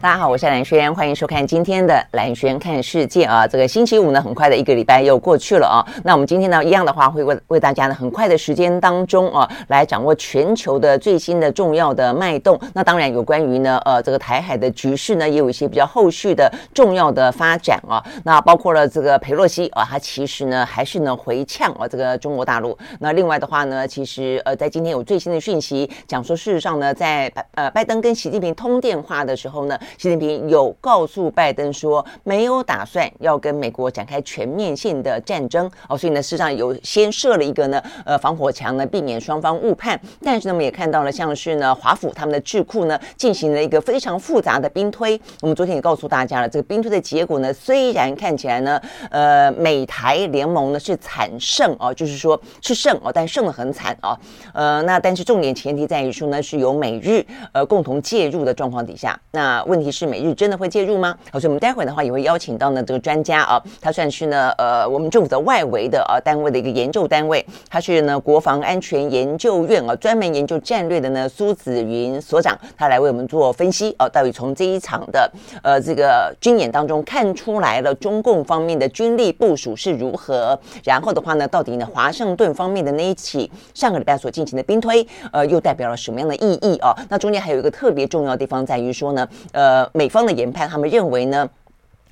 大家好，我是兰萱，欢迎收看今天的兰萱看世界啊。这个星期五呢，很快的一个礼拜又过去了啊。那我们今天呢，一样的话会为为大家呢，很快的时间当中啊，来掌握全球的最新的重要的脉动。那当然有关于呢，呃，这个台海的局势呢，也有一些比较后续的重要的发展啊。那包括了这个裴洛西啊，他其实呢还是呢回呛啊这个中国大陆。那另外的话呢，其实呃在今天有最新的讯息讲说，事实上呢，在呃拜登跟习近平通电话的时候呢。习近平有告诉拜登说，没有打算要跟美国展开全面性的战争哦，所以呢，事实上有先设了一个呢，呃，防火墙呢，避免双方误判。但是呢，我们也看到了，像是呢，华府他们的智库呢，进行了一个非常复杂的兵推。我们昨天也告诉大家了，这个兵推的结果呢，虽然看起来呢，呃，美台联盟呢是惨胜哦，就是说是胜哦，但胜得很惨哦。呃，那但是重点前提在于说呢，是由美日呃共同介入的状况底下，那问。问题是美日真的会介入吗？好，所以我们待会的话也会邀请到呢这个专家啊，他算是呢呃我们政府的外围的啊单位的一个研究单位，他是呢国防安全研究院啊专门研究战略的呢苏子云所长，他来为我们做分析啊，到底从这一场的呃这个军演当中看出来了中共方面的军力部署是如何，然后的话呢，到底呢华盛顿方面的那一起上个礼拜所进行的兵推，呃又代表了什么样的意义啊？那中间还有一个特别重要的地方在于说呢，呃。呃，美方的研判，他们认为呢。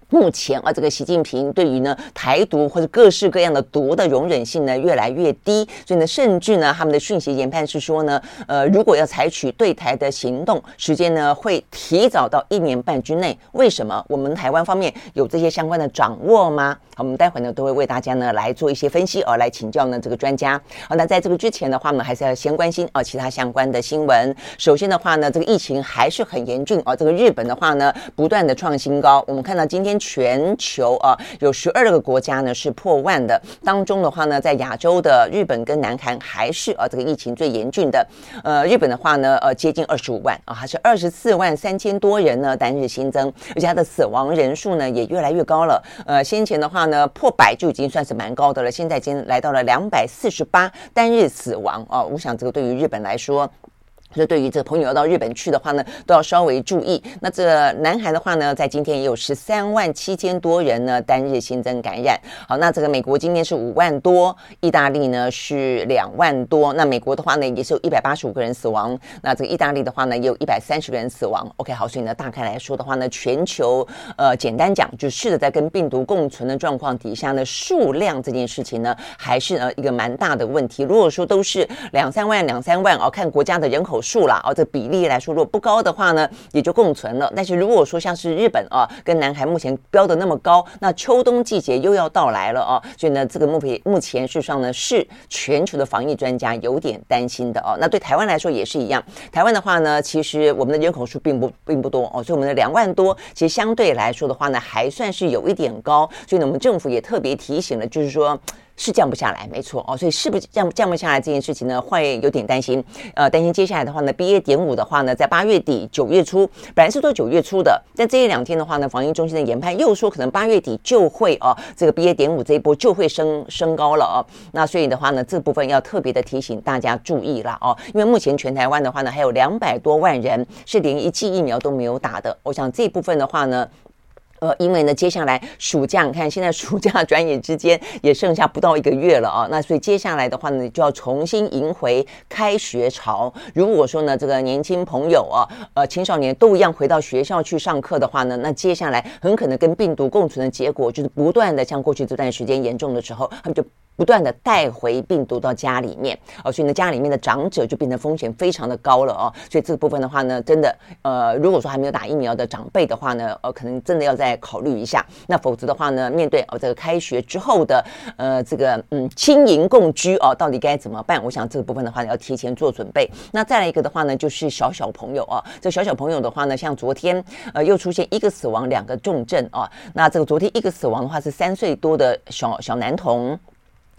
目前啊，这个习近平对于呢台独或者各式各样的独的容忍性呢越来越低，所以呢，甚至呢他们的讯息研判是说呢，呃，如果要采取对台的行动，时间呢会提早到一年半之内。为什么？我们台湾方面有这些相关的掌握吗？好，我们待会呢都会为大家呢来做一些分析，而来请教呢这个专家。好，那在这个之前的话呢，还是要先关心啊其他相关的新闻。首先的话呢，这个疫情还是很严峻啊，这个日本的话呢不断的创新高。我们看到今天。全球啊，有十二个国家呢是破万的。当中的话呢，在亚洲的日本跟南韩还是啊这个疫情最严峻的。呃，日本的话呢，呃，接近二十五万啊，还是二十四万三千多人呢单日新增，而且它的死亡人数呢也越来越高了。呃，先前的话呢破百就已经算是蛮高的了，现在已经来到了两百四十八单日死亡啊。我想这个对于日本来说。所以对于这个朋友要到日本去的话呢，都要稍微注意。那这南韩的话呢，在今天也有十三万七千多人呢单日新增感染。好，那这个美国今天是五万多，意大利呢是两万多。那美国的话呢，也是有一百八十五个人死亡。那这个意大利的话呢，也有一百三十个人死亡。OK，好，所以呢，大概来说的话呢，全球呃，简单讲，就试着在跟病毒共存的状况底下呢，数量这件事情呢，还是呃一个蛮大的问题。如果说都是两三万、两三万哦，看国家的人口。数了哦，这比例来说，如果不高的话呢，也就共存了。但是如果说像是日本啊，跟南韩目前标的那么高，那秋冬季节又要到来了啊，所以呢，这个目前目前事实上呢，是全球的防疫专家有点担心的哦。那对台湾来说也是一样，台湾的话呢，其实我们的人口数并不并不多哦，所以我们的两万多，其实相对来说的话呢，还算是有一点高。所以呢，我们政府也特别提醒了，就是说。是降不下来，没错哦，所以是不是降降不下来这件事情呢，会有点担心。呃，担心接下来的话呢，BA. 点五的话呢，在八月底九月初，本来是说九月初的，但这一两天的话呢，防疫中心的研判又说可能八月底就会哦，这个 BA. 点五这一波就会升升高了哦。那所以的话呢，这部分要特别的提醒大家注意了哦，因为目前全台湾的话呢，还有两百多万人是连一剂疫苗都没有打的。我想这部分的话呢。呃，因为呢，接下来暑假，你看现在暑假转眼之间也剩下不到一个月了啊，那所以接下来的话呢，就要重新迎回开学潮。如果说呢，这个年轻朋友啊，呃，青少年都一样回到学校去上课的话呢，那接下来很可能跟病毒共存的结果，就是不断的像过去这段时间严重的时候，他们就。不断的带回病毒到家里面，哦，所以呢，家里面的长者就变得风险非常的高了哦。所以这个部分的话呢，真的，呃，如果说还没有打疫苗的长辈的话呢，呃，可能真的要再考虑一下。那否则的话呢，面对哦这个开学之后的，呃，这个嗯亲邻共居哦，到底该怎么办？我想这个部分的话呢，要提前做准备。那再来一个的话呢，就是小小朋友哦，这小小朋友的话呢，像昨天呃又出现一个死亡，两个重症哦。那这个昨天一个死亡的话是三岁多的小小男童。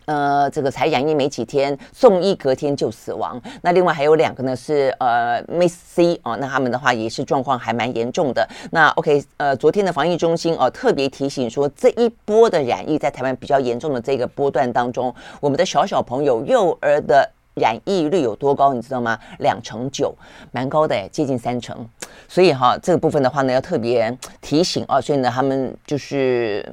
呃，这个才染疫没几天，送医隔天就死亡。那另外还有两个呢，是呃 Miss C 哦，那他们的话也是状况还蛮严重的。那 OK，呃，昨天的防疫中心哦特别提醒说，这一波的染疫在台湾比较严重的这个波段当中，我们的小小朋友幼儿的染疫率有多高，你知道吗？两成九，蛮高的诶，接近三成。所以哈，这个部分的话呢，要特别提醒啊。所以呢，他们就是。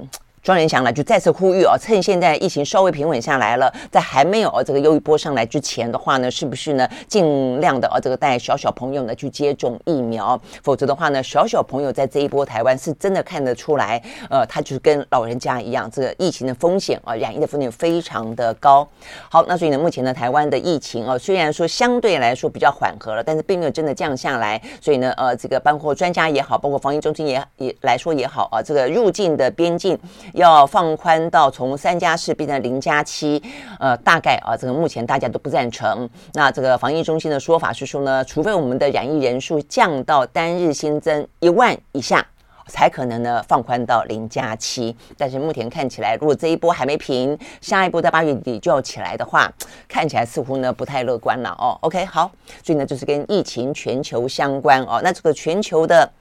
庄人祥呢就再次呼吁啊，趁现在疫情稍微平稳下来了，在还没有这个又一波上来之前的话呢，是不是呢尽量的啊这个带小小朋友呢去接种疫苗？否则的话呢，小小朋友在这一波台湾是真的看得出来，呃，他就是跟老人家一样，这个疫情的风险啊，染疫的风险非常的高。好，那所以呢，目前呢，台湾的疫情啊，虽然说相对来说比较缓和了，但是并没有真的降下来。所以呢，呃，这个包括专家也好，包括防疫中心也也来说也好啊，这个入境的边境。要放宽到从三加四变成零加七，呃，大概啊，这个目前大家都不赞成。那这个防疫中心的说法是说呢，除非我们的染疫人数降到单日新增一万以下，才可能呢放宽到零加七。但是目前看起来，如果这一波还没平，下一波在八月底就要起来的话，看起来似乎呢不太乐观了哦。OK，好，所以呢就是跟疫情全球相关哦。那这个全球的。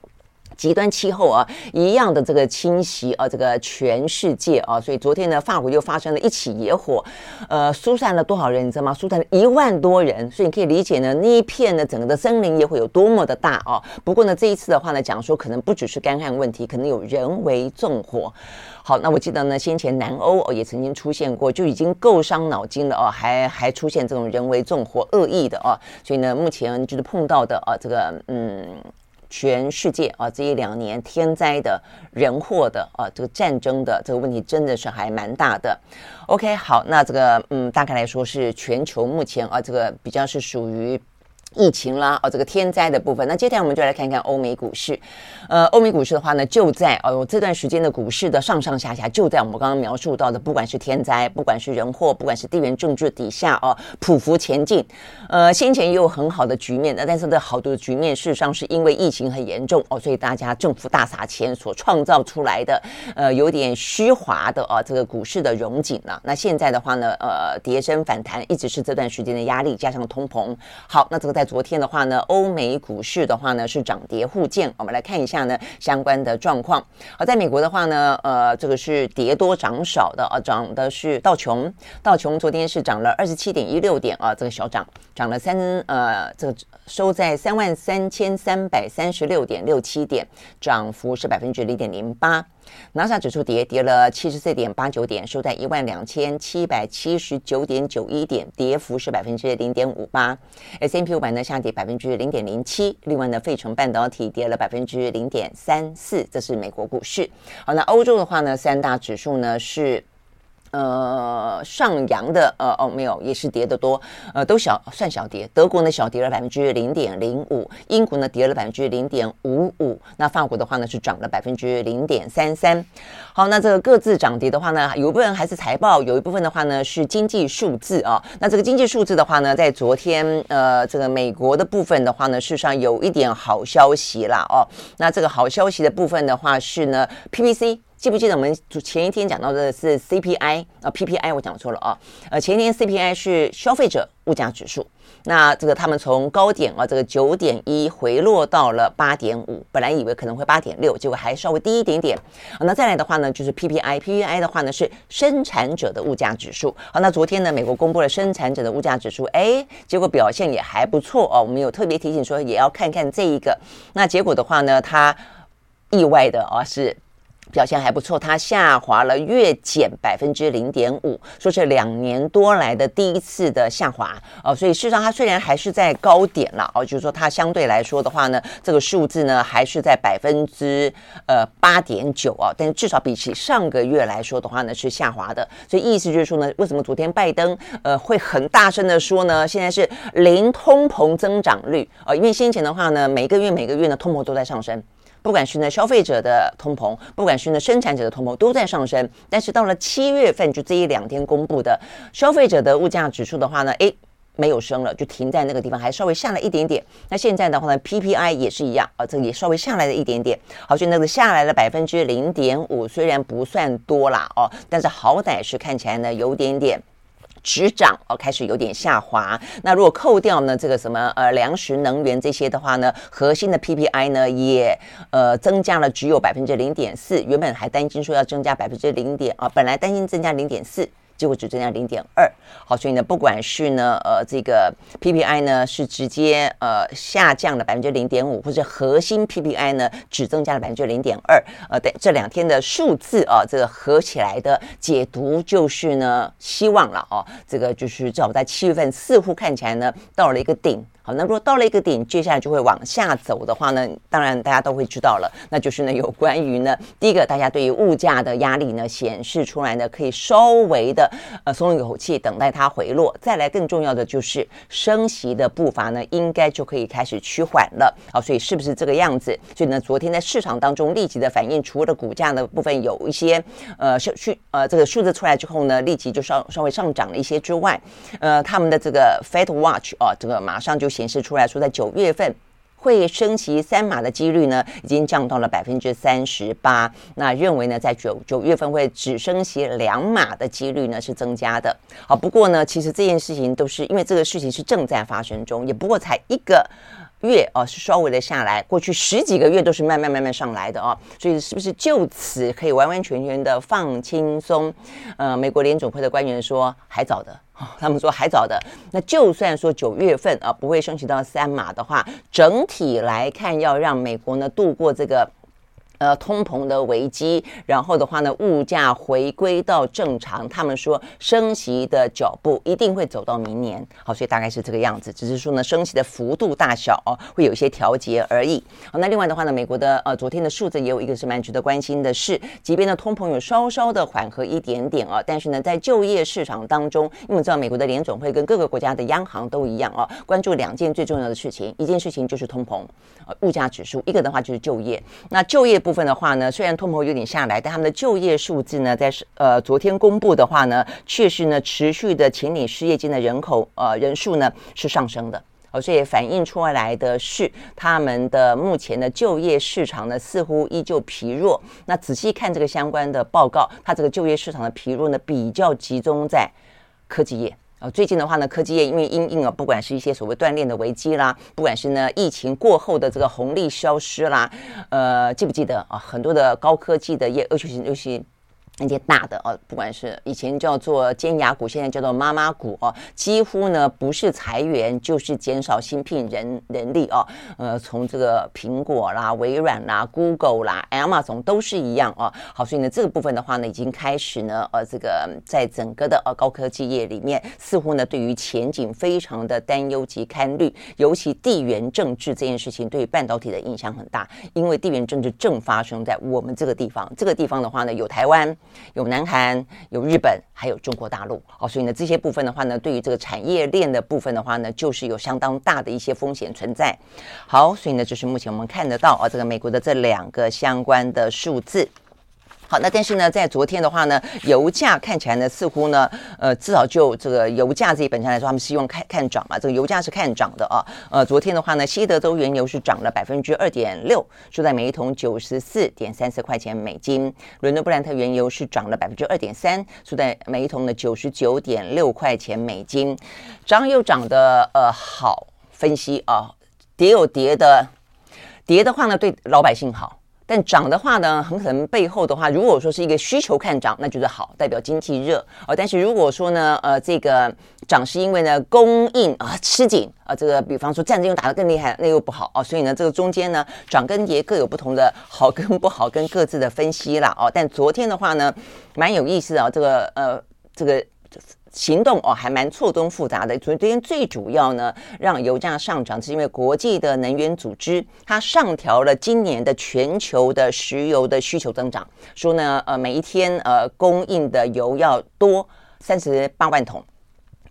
极端气候啊，一样的这个侵袭啊，这个全世界啊，所以昨天呢，法国又发生了一起野火，呃，疏散了多少人，你知道吗？疏散了一万多人，所以你可以理解呢，那一片呢，整个的森林也会有多么的大啊。不过呢，这一次的话呢，讲说可能不只是干旱问题，可能有人为纵火。好，那我记得呢，先前南欧哦也曾经出现过，就已经够伤脑筋了哦，还还出现这种人为纵火恶意的哦，所以呢，目前就是碰到的啊，这个嗯。全世界啊，这一两年天灾的、人祸的啊，这个战争的这个问题真的是还蛮大的。OK，好，那这个嗯，大概来说是全球目前啊，这个比较是属于。疫情啦，哦，这个天灾的部分。那接下来我们就来看看欧美股市。呃，欧美股市的话呢，就在哦这段时间的股市的上上下下，就在我们刚刚描述到的，不管是天灾，不管是人祸，不管是地缘政治底下哦，匍匐前进。呃，先前也有很好的局面的，但是这好多的局面事实上是因为疫情很严重哦，所以大家政府大撒钱所创造出来的，呃，有点虚华的啊，这个股市的融景了。那现在的话呢，呃，跌升反弹一直是这段时间的压力，加上通膨。好，那这个在。昨天的话呢，欧美股市的话呢是涨跌互见。我们来看一下呢相关的状况。好，在美国的话呢，呃，这个是跌多涨少的啊，涨的是道琼，道琼昨天是涨了二十七点一六点啊，这个小涨，涨了三呃，这个收在三万三千三百三十六点六七点，涨幅是百分之零点零八。纳斯达克指数跌跌了七十四点八九点，收在一万两千七百七十九点九一点，跌幅是百分之零点五八。S&P 五百呢下跌百分之零点零七，另外呢，费城半导体跌了百分之零点三四，这是美国股市。好，那欧洲的话呢，三大指数呢是。呃，上扬的，呃，哦，没有，也是跌的多，呃，都小，算小跌。德国呢，小跌了百分之零点零五，英国呢，跌了百分之零点五五，那法国的话呢，是涨了百分之零点三三。好，那这个各自涨跌的话呢，有一部分还是财报，有一部分的话呢是经济数字啊。那这个经济数字的话呢，在昨天，呃，这个美国的部分的话呢，事实上有一点好消息啦，哦，那这个好消息的部分的话是呢，PPC。记不记得我们前一天讲到的是 CPI 啊，PPI 我讲错了啊，呃，前一天 CPI 是消费者物价指数，那这个他们从高点啊，这个九点一回落到了八点五，本来以为可能会八点六，结果还稍微低一点点。好，那再来的话呢，就是 PPI，PPI 的话呢是生产者的物价指数。好，那昨天呢，美国公布了生产者的物价指数，哎，结果表现也还不错哦。我们有特别提醒说，也要看看这一个。那结果的话呢，它意外的啊是。表现还不错，它下滑了月减百分之零点五，说是两年多来的第一次的下滑哦，所以事实上它虽然还是在高点了哦，就是说它相对来说的话呢，这个数字呢还是在百分之呃八点九啊，但是至少比起上个月来说的话呢是下滑的，所以意思就是说呢，为什么昨天拜登呃会很大声的说呢？现在是零通膨增长率啊，因为先前的话呢，每个月每个月呢通膨都在上升。不管是呢消费者的通膨，不管是呢生产者的通膨，都在上升。但是到了七月份，就这一两天公布的消费者的物价指数的话呢，诶，没有升了，就停在那个地方，还稍微下来一点点。那现在的话呢，PPI 也是一样啊，这个也稍微下来了一点点。好，所以那个下来了百分之零点五，虽然不算多啦哦，但是好歹是看起来呢有点点止涨哦，开始有点下滑。那如果扣掉呢这个什么呃粮食、能源这些的话呢，核心的 PPI 呢也呃增加了只有百分之零点四，原本还担心说要增加百分之零点啊，本来担心增加零点四。结果只增加零点二，好，所以呢，不管是呢，呃，这个 PPI 呢是直接呃下降了百分之零点五，或者核心 PPI 呢只增加了百分之零点二，呃，对，这两天的数字啊，这个合起来的解读就是呢，希望了哦，这个就是至少在七月份似乎看起来呢到了一个顶。好，那如果到了一个点，接下来就会往下走的话呢，当然大家都会知道了，那就是呢有关于呢，第一个大家对于物价的压力呢显示出来呢，可以稍微的呃松一口气，等待它回落。再来更重要的就是升息的步伐呢，应该就可以开始趋缓了。好，所以是不是这个样子？所以呢，昨天在市场当中立即的反应，除了股价的部分有一些呃数据呃这个数字出来之后呢，立即就稍稍微上涨了一些之外，呃，他们的这个 Fed Watch 啊、这个马上就。显示出来说，在九月份会升息三码的几率呢，已经降到了百分之三十八。那认为呢，在九九月份会只升息两码的几率呢，是增加的。好，不过呢，其实这件事情都是因为这个事情是正在发生中，也不过才一个。月哦，是稍微的下来，过去十几个月都是慢慢慢慢上来的哦，所以是不是就此可以完完全全的放轻松？呃，美国联准会的官员说还早的，他们说还早的。那就算说九月份啊不会升息到三码的话，整体来看要让美国呢度过这个。呃，通膨的危机，然后的话呢，物价回归到正常。他们说升息的脚步一定会走到明年，好，所以大概是这个样子。只是说呢，升息的幅度大小哦，会有一些调节而已。好，那另外的话呢，美国的呃昨天的数字也有一个是蛮值得关心的是，即便呢通膨有稍稍的缓和一点点啊，但是呢，在就业市场当中，因为我们知道美国的联总会跟各个国家的央行都一样啊，关注两件最重要的事情，一件事情就是通膨，呃，物价指数；一个的话就是就业。那就业部分的话呢，虽然通膨有点下来，但他们的就业数字呢，在是呃昨天公布的话呢，确实呢持续的请领失业金的人口呃人数呢是上升的，哦，所以反映出来的是他们的目前的就业市场呢似乎依旧疲弱。那仔细看这个相关的报告，它这个就业市场的疲弱呢比较集中在科技业。呃最近的话呢，科技业因为因应啊，不管是一些所谓锻炼的危机啦，不管是呢疫情过后的这个红利消失啦，呃，记不记得啊？很多的高科技的业，尤其是尤其。那些大的哦，不管是以前叫做尖牙股，现在叫做妈妈股哦，几乎呢不是裁员就是减少新聘人人力哦。呃，从这个苹果啦、微软啦、Google 啦、Amazon 都是一样哦。好，所以呢这个部分的话呢，已经开始呢，呃，这个在整个的呃高科技业里面，似乎呢对于前景非常的担忧及看虑。尤其地缘政治这件事情对于半导体的影响很大，因为地缘政治正发生在我们这个地方。这个地方的话呢，有台湾。有南韩，有日本，还有中国大陆，哦，所以呢，这些部分的话呢，对于这个产业链的部分的话呢，就是有相当大的一些风险存在。好，所以呢，就是目前我们看得到啊，这个美国的这两个相关的数字。那但是呢，在昨天的话呢，油价看起来呢，似乎呢，呃，至少就这个油价这一本身来说，他们希望看看涨嘛。这个油价是看涨的啊。呃，昨天的话呢，西德州原油是涨了百分之二点六，收在每一桶九十四点三四块钱美金。伦敦布兰特原油是涨了百分之二点三，收在每一桶的九十九点六块钱美金。涨又涨的呃好，分析啊，跌有跌的，跌的话呢，对老百姓好。但涨的话呢，很可能背后的话，如果说是一个需求看涨，那就是好，代表经济热哦。但是如果说呢，呃，这个涨是因为呢供应啊吃紧啊，这个比方说战争又打得更厉害，那又不好哦。所以呢，这个中间呢，涨跟跌各有不同的好跟不好跟各自的分析啦哦。但昨天的话呢，蛮有意思的啊，这个呃，这个。行动哦，还蛮错综复杂的。昨天最主要呢，让油价上涨，是因为国际的能源组织它上调了今年的全球的石油的需求增长，说呢，呃，每一天呃供应的油要多三十八万桶。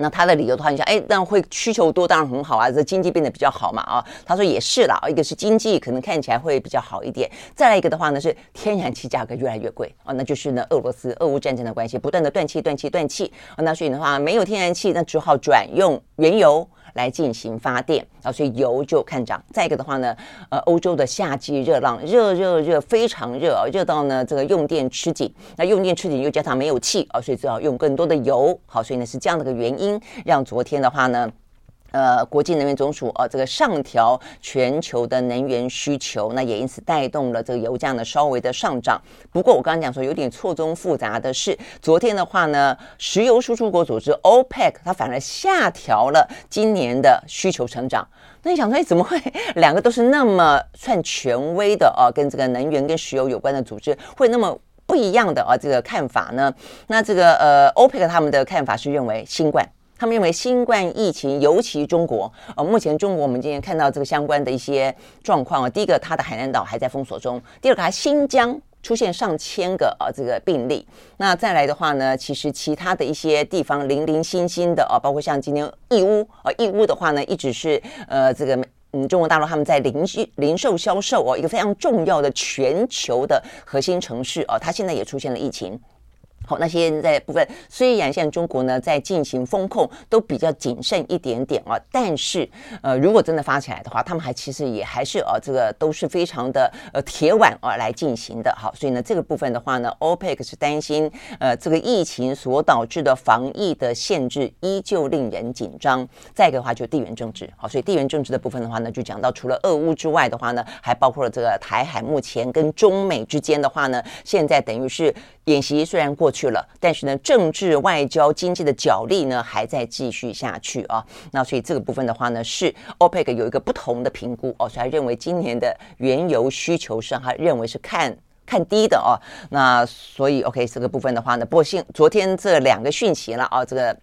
那他的理由的话，你想，哎，那会需求多当然很好啊，这经济变得比较好嘛啊。他说也是啦，一个是经济可能看起来会比较好一点，再来一个的话呢是天然气价格越来越贵啊，那就是呢俄罗斯俄乌战争的关系，不断的断气断气断气啊，那所以的话没有天然气，那只好转用原油。来进行发电啊，所以油就看涨。再一个的话呢，呃，欧洲的夏季热浪，热热热，非常热啊，热到呢这个用电吃紧。那用电吃紧又加上没有气啊，所以最好用更多的油。好，所以呢是这样的一个原因，让昨天的话呢。呃，国际能源总署啊，这个上调全球的能源需求，那也因此带动了这个油价呢稍微的上涨。不过我刚刚讲说有点错综复杂的是，昨天的话呢，石油输出国组织 OPEC 它反而下调了今年的需求成长。那你想说，哎，怎么会 两个都是那么算权威的啊？跟这个能源跟石油有关的组织会那么不一样的啊？这个看法呢？那这个呃 OPEC 他们的看法是认为新冠。他们认为新冠疫情，尤其中国，呃，目前中国我们今天看到这个相关的一些状况啊，第一个，它的海南岛还在封锁中；第二个，它新疆出现上千个呃这个病例。那再来的话呢，其实其他的一些地方零零星星的啊，包括像今天义乌啊，义乌的话呢，一直是呃这个嗯中国大陆他们在零零售销售哦，一个非常重要的全球的核心城市哦，它现在也出现了疫情。好，那现在部分虽然现在中国呢在进行风控，都比较谨慎一点点啊，但是呃，如果真的发起来的话，他们还其实也还是呃、这个都是非常的呃铁腕啊来进行的。好，所以呢这个部分的话呢，OPEC 是担心呃这个疫情所导致的防疫的限制依旧令人紧张。再一个的话就地缘政治，好，所以地缘政治的部分的话呢，就讲到除了俄乌之外的话呢，还包括了这个台海目前跟中美之间的话呢，现在等于是。演习虽然过去了，但是呢，政治、外交、经济的角力呢，还在继续下去啊。那所以这个部分的话呢，是 OPEC 有一个不同的评估哦，所以他认为今年的原油需求上，他认为是看看低的哦。那所以 OK，这个部分的话呢，不过现昨天这两个讯息了啊，这个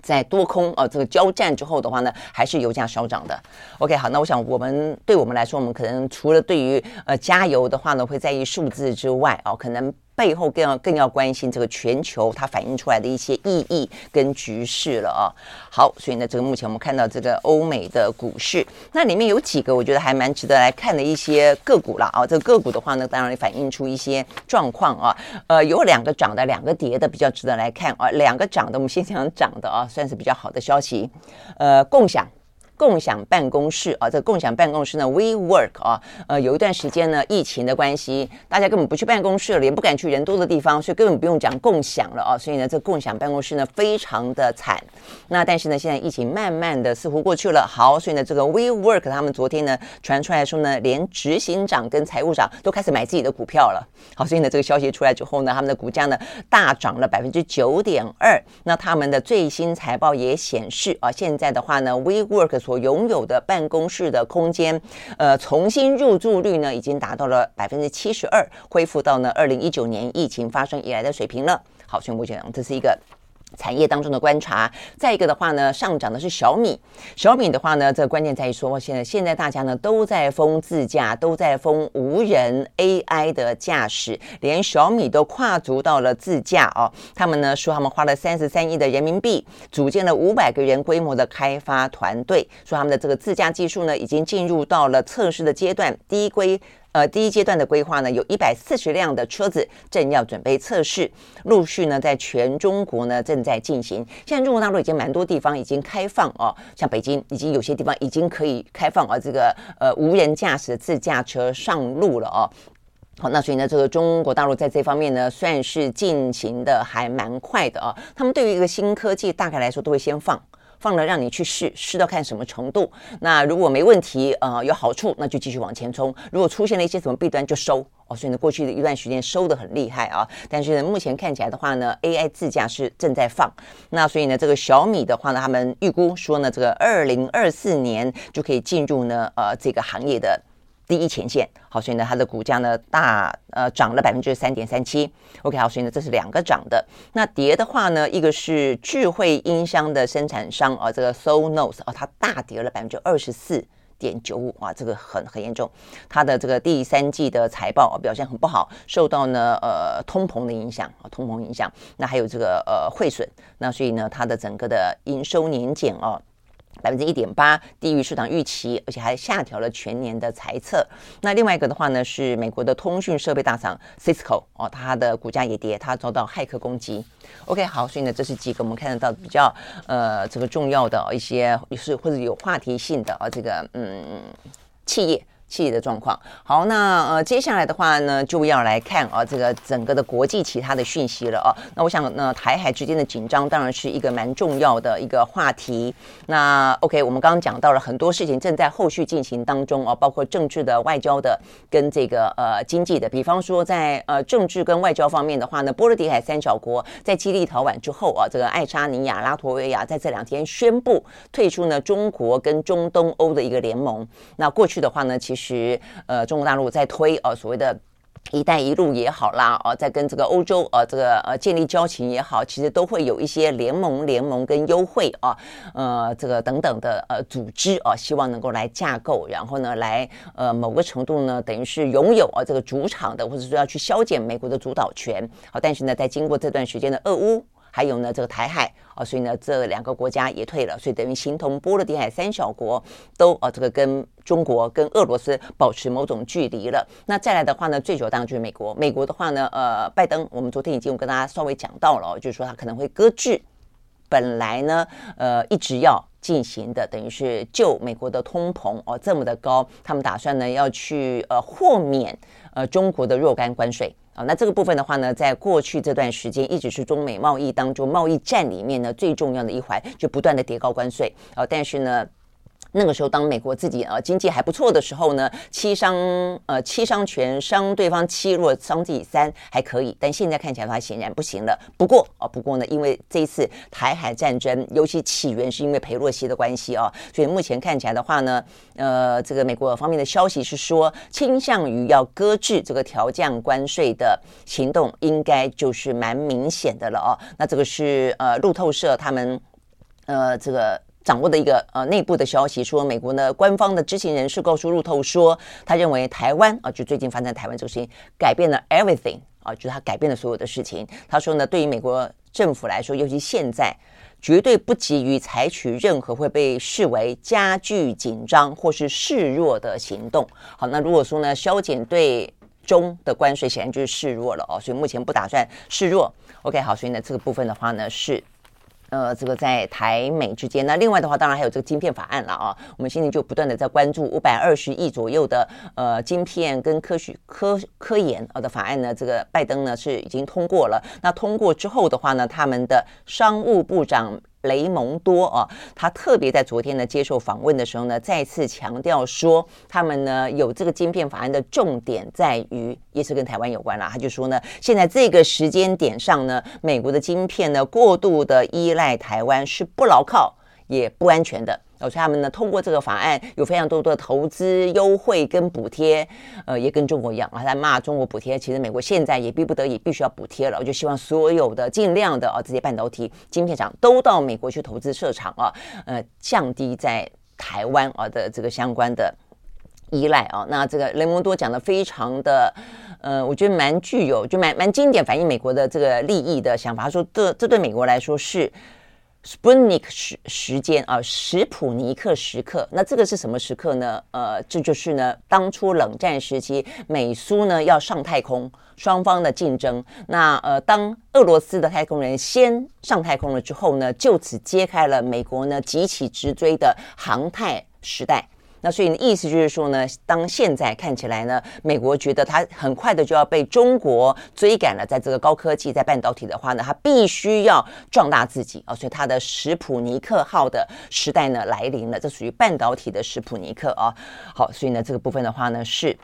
在多空啊这个交战之后的话呢，还是油价稍涨的。OK，好，那我想我们对我们来说，我们可能除了对于呃加油的话呢，会在意数字之外哦，可能。背后更要更要关心这个全球它反映出来的一些意义跟局势了啊。好，所以呢，这个目前我们看到这个欧美的股市，那里面有几个我觉得还蛮值得来看的一些个股了啊。这个个股的话呢，当然也反映出一些状况啊。呃，有两个涨的，两个跌的，比较值得来看啊。两个涨的，我们先讲涨的啊，算是比较好的消息。呃，共享。共享办公室啊，这共享办公室呢，WeWork 啊，呃，有一段时间呢，疫情的关系，大家根本不去办公室了，也不敢去人多的地方，所以根本不用讲共享了啊。所以呢，这共享办公室呢，非常的惨。那但是呢，现在疫情慢慢的似乎过去了，好，所以呢，这个 WeWork 他们昨天呢，传出来说呢，连执行长跟财务长都开始买自己的股票了。好，所以呢，这个消息出来之后呢，他们的股价呢，大涨了百分之九点二。那他们的最新财报也显示啊，现在的话呢，WeWork 所拥有的办公室的空间，呃，重新入住率呢，已经达到了百分之七十二，恢复到呢二零一九年疫情发生以来的水平了。好，宣布讲，这是一个。产业当中的观察，再一个的话呢，上涨的是小米。小米的话呢，这关键在于说，现在现在大家呢都在封自驾，都在封无人 AI 的驾驶，连小米都跨足到了自驾哦。他们呢说，他们花了三十三亿的人民币，组建了五百个人规模的开发团队，说他们的这个自驾技术呢已经进入到了测试的阶段，第一规。呃，第一阶段的规划呢，有一百四十辆的车子正要准备测试，陆续呢在全中国呢正在进行。现在中国大陆已经蛮多地方已经开放哦，像北京已经有些地方已经可以开放啊，这个呃无人驾驶的自驾车上路了哦。好，那所以呢，这个中国大陆在这方面呢算是进行的还蛮快的啊。他们对于一个新科技，大概来说都会先放。放了让你去试，试到看什么程度。那如果没问题，呃，有好处，那就继续往前冲。如果出现了一些什么弊端，就收哦。所以呢，过去的一段时间收的很厉害啊。但是呢，目前看起来的话呢，AI 自驾是正在放。那所以呢，这个小米的话呢，他们预估说呢，这个二零二四年就可以进入呢，呃，这个行业的。第一前线，好，所以呢，它的股价呢大呃涨了百分之三点三七。OK，好，所以呢，这是两个涨的。那跌的话呢，一个是智慧音箱的生产商啊，这个 Sonos 啊，它大跌了百分之二十四点九五，哇，这个很很严重。它的这个第三季的财报表现很不好，受到呢呃通膨的影响啊，通膨影响。那还有这个呃汇损，那所以呢，它的整个的营收年减啊。百分之一点八，低于市场预期，而且还下调了全年的财测。那另外一个的话呢，是美国的通讯设备大厂 Cisco 哦，它的股价也跌，它遭到骇客攻击。OK，好，所以呢，这是几个我们看得到比较呃这个重要的一些也是或者有话题性的啊这个嗯企业。气的状况好，那呃接下来的话呢，就要来看啊这个整个的国际其他的讯息了啊。那我想呢，台海之间的紧张当然是一个蛮重要的一个话题。那 OK，我们刚刚讲到了很多事情正在后续进行当中啊，包括政治的、外交的跟这个呃经济的。比方说在呃政治跟外交方面的话呢，波罗的海三小国在基立陶宛之后啊，这个爱沙尼亚、拉脱维亚在这两天宣布退出呢中国跟中东欧的一个联盟。那过去的话呢，其实实，呃，中国大陆在推呃所谓的“一带一路”也好啦，呃，在跟这个欧洲呃这个呃建立交情也好，其实都会有一些联盟、联盟跟优惠啊，呃，这个等等的呃组织啊，希望能够来架构，然后呢，来呃某个程度呢，等于是拥有啊这个主场的，或者说要去削减美国的主导权。好，但是呢，在经过这段时间的俄乌。还有呢，这个台海啊，所以呢，这两个国家也退了，所以等于形同波罗的海三小国都啊，这个跟中国、跟俄罗斯保持某种距离了。那再来的话呢，最主要当然就是美国。美国的话呢，呃，拜登，我们昨天已经跟大家稍微讲到了，就是说他可能会搁置本来呢，呃，一直要进行的，等于是就美国的通膨哦这么的高，他们打算呢要去呃豁免呃中国的若干关税。啊，那这个部分的话呢，在过去这段时间一直是中美贸易当中贸易战里面呢最重要的一环，就不断的叠高关税啊，但是呢。那个时候，当美国自己呃经济还不错的时候呢，七伤呃七伤拳伤对方七，若伤自己三还可以，但现在看起来的话显然不行了。不过啊、不过呢，因为这一次台海战争，尤其起源是因为裴洛西的关系啊、哦，所以目前看起来的话呢，呃，这个美国方面的消息是说，倾向于要搁置这个调降关税的行动，应该就是蛮明显的了哦。那这个是呃路透社他们呃这个。掌握的一个呃内部的消息说，美国呢官方的知情人士告诉路透说，他认为台湾啊，就最近发生台湾这个事情，改变了 everything 啊，就是他改变了所有的事情。他说呢，对于美国政府来说，尤其现在，绝对不急于采取任何会被视为加剧紧张或是示弱的行动。好，那如果说呢，削减对中的关税，显然就是示弱了哦，所以目前不打算示弱。OK，好，所以呢，这个部分的话呢是。呃，这个在台美之间，那另外的话，当然还有这个晶片法案了啊。我们现在就不断的在关注五百二十亿左右的呃晶片跟科学科科研呃的法案呢，这个拜登呢是已经通过了。那通过之后的话呢，他们的商务部长。雷蒙多啊，他特别在昨天呢接受访问的时候呢，再次强调说，他们呢有这个晶片法案的重点在于，也是跟台湾有关啦。他就说呢，现在这个时间点上呢，美国的晶片呢过度的依赖台湾是不牢靠也不安全的。所以他们呢，通过这个法案有非常多的投资优惠跟补贴，呃，也跟中国一样啊，在骂中国补贴。其实美国现在也逼不得已，必须要补贴了。我就希望所有的尽量的啊，这些半导体晶片厂都到美国去投资设厂啊，呃，降低在台湾啊的这个相关的依赖啊。那这个雷蒙多讲的非常的，呃，我觉得蛮具有，就蛮蛮经典，反映美国的这个利益的想法。说这这对美国来说是。Sputnik 时时间啊，史普尼克时刻，那这个是什么时刻呢？呃，这就是呢，当初冷战时期，美苏呢要上太空，双方的竞争。那呃，当俄罗斯的太空人先上太空了之后呢，就此揭开了美国呢急起直追的航太时代。那所以，意思就是说呢，当现在看起来呢，美国觉得它很快的就要被中国追赶了，在这个高科技，在半导体的话呢，它必须要壮大自己啊，所以它的史普尼克号的时代呢来临了，这属于半导体的史普尼克啊。好，所以呢，这个部分的话呢是。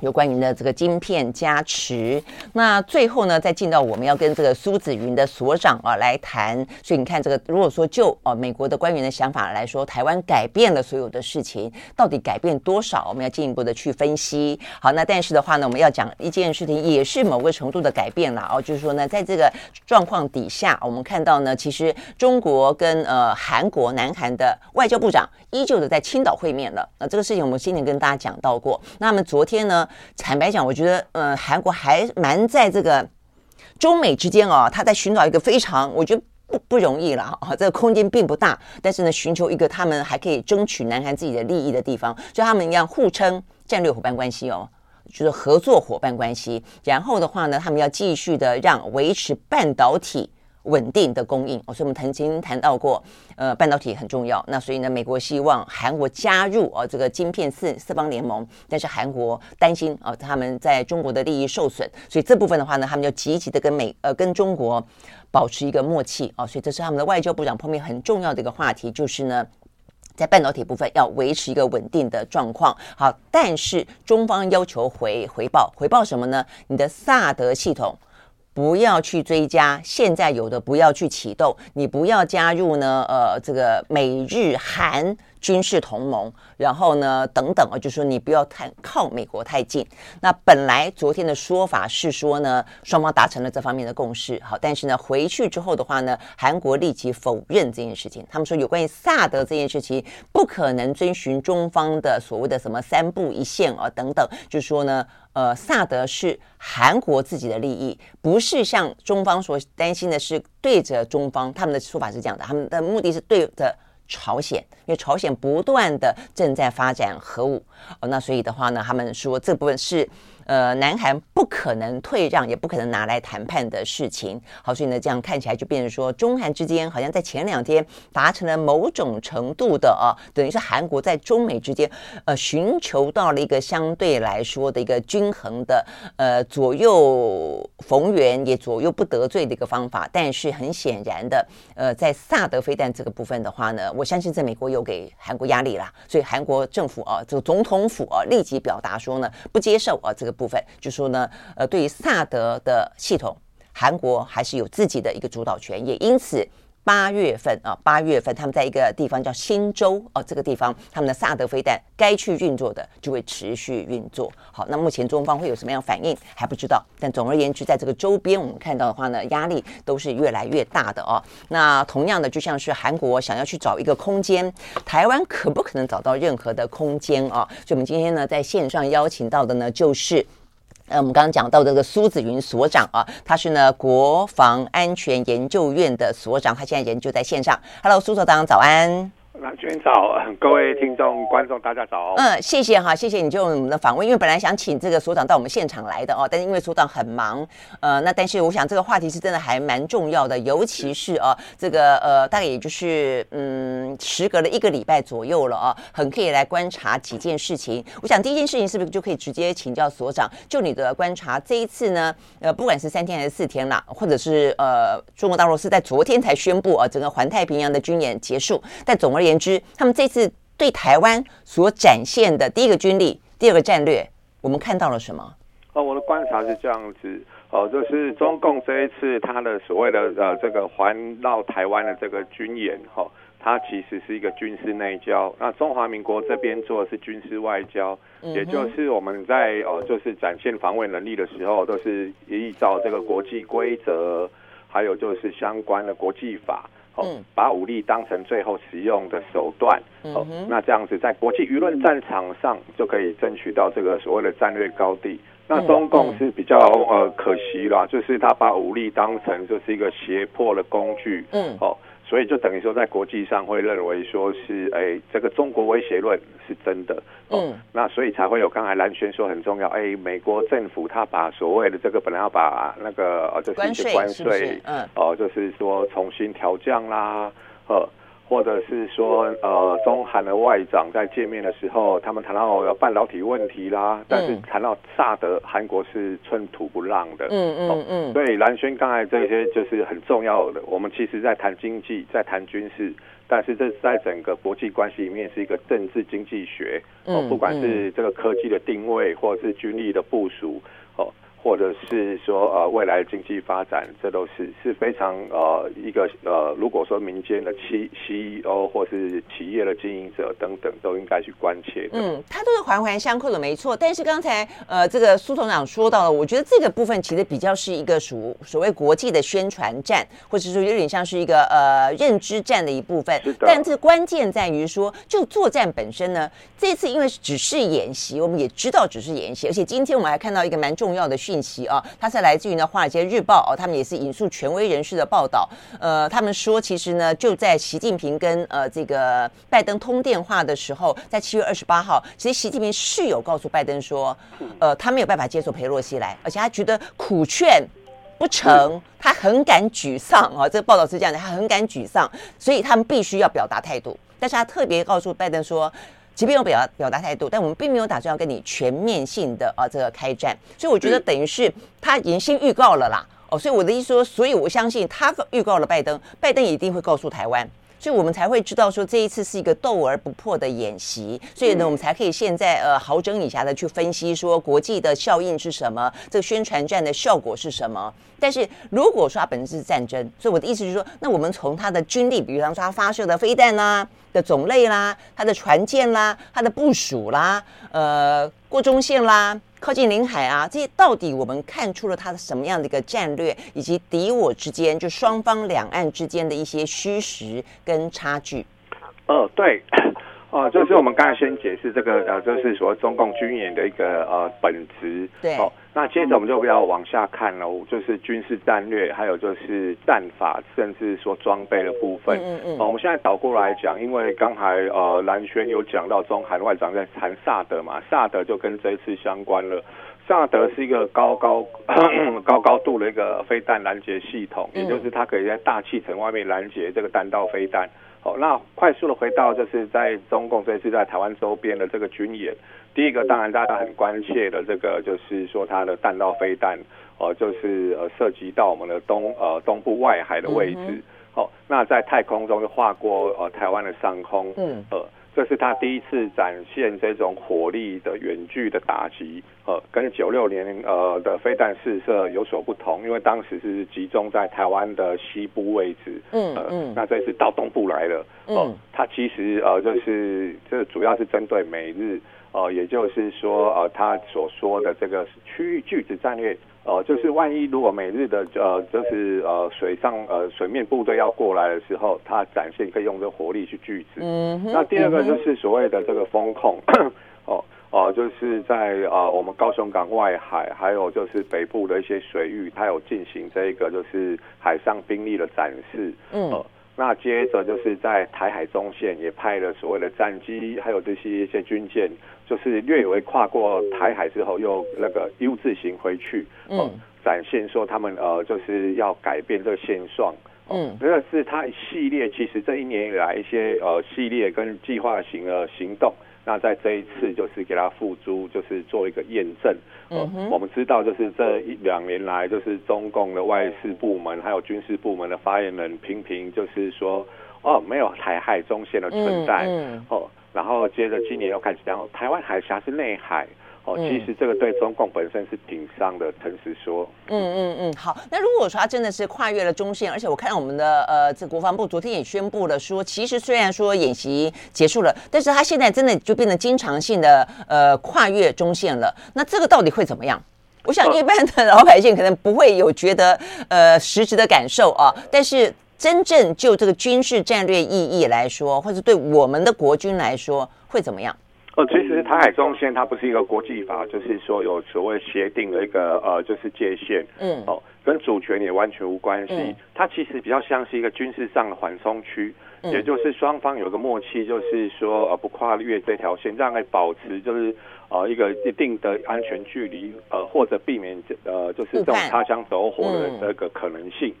有关于呢这个晶片加持，那最后呢再进到我们要跟这个苏子云的所长啊来谈，所以你看这个如果说就哦美国的官员的想法来说，台湾改变了所有的事情，到底改变多少？我们要进一步的去分析。好，那但是的话呢，我们要讲一件事情，也是某个程度的改变了哦，就是说呢，在这个状况底下，我们看到呢，其实中国跟呃韩国、南韩的外交部长依旧的在青岛会面了。那这个事情我们先前跟大家讲到过。那么昨天呢？坦白讲，我觉得，呃，韩国还蛮在这个中美之间哦，他在寻找一个非常，我觉得不不容易了啊，这个空间并不大，但是呢，寻求一个他们还可以争取南韩自己的利益的地方，所以他们一样互称战略伙伴关系哦，就是合作伙伴关系。然后的话呢，他们要继续的让维持半导体。稳定的供应，哦所以我们曾经谈到过，呃，半导体很重要。那所以呢，美国希望韩国加入哦这个晶片四四方联盟，但是韩国担心哦他们在中国的利益受损，所以这部分的话呢，他们就积极的跟美呃跟中国保持一个默契哦。所以这是他们的外交部长碰面很重要的一个话题，就是呢，在半导体部分要维持一个稳定的状况。好，但是中方要求回回报回报什么呢？你的萨德系统。不要去追加，现在有的不要去启动，你不要加入呢，呃，这个美日韩。军事同盟，然后呢，等等啊，就说你不要太靠美国太近。那本来昨天的说法是说呢，双方达成了这方面的共识，好，但是呢，回去之后的话呢，韩国立即否认这件事情。他们说有关于萨德这件事情，不可能遵循中方的所谓的什么三步一线啊等等，就是说呢，呃，萨德是韩国自己的利益，不是像中方所担心的是对着中方。他们的说法是这样的，他们的目的是对着。朝鲜，因为朝鲜不断的正在发展核武，哦，那所以的话呢，他们说这部分是。呃，南韩不可能退让，也不可能拿来谈判的事情。好，所以呢，这样看起来就变成说，中韩之间好像在前两天达成了某种程度的啊，等于是韩国在中美之间呃寻求到了一个相对来说的一个均衡的呃左右逢源也左右不得罪的一个方法。但是很显然的，呃，在萨德飞弹这个部分的话呢，我相信在美国有给韩国压力啦，所以韩国政府啊，这个总统府啊，立即表达说呢，不接受啊这个。部分就说呢，呃，对于萨德的系统，韩国还是有自己的一个主导权，也因此。八月份啊，八月份他们在一个地方叫新州哦，这个地方他们的萨德飞弹该去运作的就会持续运作。好，那目前中方会有什么样反应还不知道，但总而言之，在这个周边我们看到的话呢，压力都是越来越大的哦。那同样的，就像是韩国想要去找一个空间，台湾可不可能找到任何的空间啊？所以，我们今天呢，在线上邀请到的呢，就是。呃，我们刚刚讲到这个苏子云所长啊，他是呢国防安全研究院的所长，他现在人就在线上。Hello，苏所长，早安。蓝轩早，各位听众观众大家早。嗯，谢谢哈，谢谢你就我们的访问，因为本来想请这个所长到我们现场来的哦，但是因为所长很忙，呃，那但是我想这个话题是真的还蛮重要的，尤其是啊，这个呃，大概也就是嗯，时隔了一个礼拜左右了啊，很可以来观察几件事情。我想第一件事情是不是就可以直接请教所长，就你的观察，这一次呢，呃，不管是三天还是四天啦，或者是呃，中国大陆是在昨天才宣布啊，整个环太平洋的军演结束，但总而言之，他们这次对台湾所展现的第一个军力、第二个战略，我们看到了什么？哦，我的观察是这样子，哦，就是中共这一次他的所谓的呃这个环绕台湾的这个军演，哈、哦，它其实是一个军事内交。那中华民国这边做的是军事外交，嗯、也就是我们在哦就是展现防卫能力的时候，都是依照这个国际规则，还有就是相关的国际法。嗯，把武力当成最后使用的手段，哦，那这样子在国际舆论战场上就可以争取到这个所谓的战略高地。那中共是比较呃可惜啦，就是他把武力当成就是一个胁迫的工具，嗯，哦。所以就等于说，在国际上会认为说是，哎，这个中国威胁论是真的，哦、嗯，那所以才会有刚才蓝轩说很重要，哎，美国政府他把所谓的这个本来要把那个呃，就是一些关税，嗯，哦，就是说重新调降啦，呃。或者是说，呃，中韩的外长在见面的时候，他们谈到有半导体问题啦，但是谈到萨德，韩国是寸土不让的。嗯嗯嗯。所以蓝轩刚才这些就是很重要的。我们其实在谈经济，在谈军事，但是这在整个国际关系里面是一个政治经济学。哦，不管是这个科技的定位，或者是军力的部署，哦。或者是说呃未来经济发展，这都是是非常呃一个呃如果说民间的 CEO 或是企业的经营者等等都应该去关切的。嗯，它都是环环相扣的，没错。但是刚才呃这个苏总长说到了，我觉得这个部分其实比较是一个属所谓国际的宣传战，或者说有点像是一个呃认知战的一部分。是的。但是关键在于说，就作战本身呢，这次因为只是演习，我们也知道只是演习，而且今天我们还看到一个蛮重要的。讯息啊，它是来自于呢《华尔街日报》哦，他们也是引述权威人士的报道，呃，他们说其实呢就在习近平跟呃这个拜登通电话的时候，在七月二十八号，其实习近平是有告诉拜登说，呃，他没有办法接受裴洛西来，而且他觉得苦劝不成，他很感沮丧啊。这个报道是这样的，他很感沮丧，所以他们必须要表达态度。但是他特别告诉拜登说，即便有表表达态度，但我们并没有打算要跟你全面性的啊这个开战。所以我觉得等于是他已经先预告了啦。哦，所以我的意思说，所以我相信他预告了拜登，拜登一定会告诉台湾。所以我们才会知道说这一次是一个斗而不破的演习，所以呢，我们才可以现在呃好整以暇的去分析说国际的效应是什么，这个宣传战的效果是什么。但是如果说它本身是战争，所以我的意思就是说，那我们从它的军力，比如说它发射的飞弹啦的种类啦，它的船舰啦，它的部署啦，呃，过中线啦。靠近领海啊，这些到底我们看出了他的什么样的一个战略，以及敌我之间就双方两岸之间的一些虚实跟差距？呃，对，哦、呃，就是我们刚才先解释这个呃，就是说中共军演的一个呃本质。对。哦那接着我们就不要往下看了，就是军事战略，还有就是战法，甚至说装备的部分。嗯嗯。我们现在倒过来讲，因为刚才呃蓝轩有讲到中韩外长在谈萨德嘛，萨德就跟这一次相关了。萨德是一个高高高高度的一个飞弹拦截系统，也就是它可以在大气层外面拦截这个弹道飞弹。好，那快速的回到就是在中共这次在台湾周边的这个军演。第一个当然大家很关切的这个就是说它的弹道飞弹，呃，就是呃涉及到我们的东呃东部外海的位置，好、嗯，那在太空中就划过呃台湾的上空，嗯，呃，这是他第一次展现这种火力的远距的打击，呃，跟九六年呃的飞弹试射有所不同，因为当时是集中在台湾的西部位置，嗯嗯、呃，那这次到东部来了，哦、呃，它其实呃就是这主要是针对美日。呃，也就是说，呃，他所说的这个区域拒止战略，呃，就是万一如果美日的呃，就是呃水上呃水面部队要过来的时候，它展现可以用这个火力去拒止。嗯，那第二个就是所谓的这个风控，哦 哦、呃，就是在呃我们高雄港外海，还有就是北部的一些水域，它有进行这一个就是海上兵力的展示。嗯。呃那接着就是在台海中线也派了所谓的战机，还有这些一些军舰，就是略微跨过台海之后，又那个 U 字形回去，嗯，展现说他们呃就是要改变这个现状，嗯，这个是他一系列其实这一年以来一些呃系列跟计划型的行动。那在这一次就是给他付诸，就是做一个验证。嗯哼，我们知道就是这一两年来，就是中共的外事部门还有军事部门的发言人频频就是说，哦，没有台海中线的存在。嗯，哦，然后接着今年又开始讲，台湾海峡是内海。哦，其实这个对中共本身是挺伤的，诚实说。嗯嗯嗯，好。那如果说他真的是跨越了中线，而且我看到我们的呃，这国防部昨天也宣布了说，其实虽然说演习结束了，但是他现在真的就变成经常性的呃跨越中线了。那这个到底会怎么样？我想一般的老百姓可能不会有觉得呃实质的感受啊，但是真正就这个军事战略意义来说，或者对我们的国军来说，会怎么样？哦，其实台海中线它不是一个国际法，就是说有所谓协定的一个呃，就是界限，嗯，哦，跟主权也完全无关系。它其实比较像是一个军事上的缓冲区，也就是双方有个默契，就是说呃不跨越这条线，让来保持就是呃一个一定的安全距离，呃或者避免呃就是这种擦枪走火的这个可能性。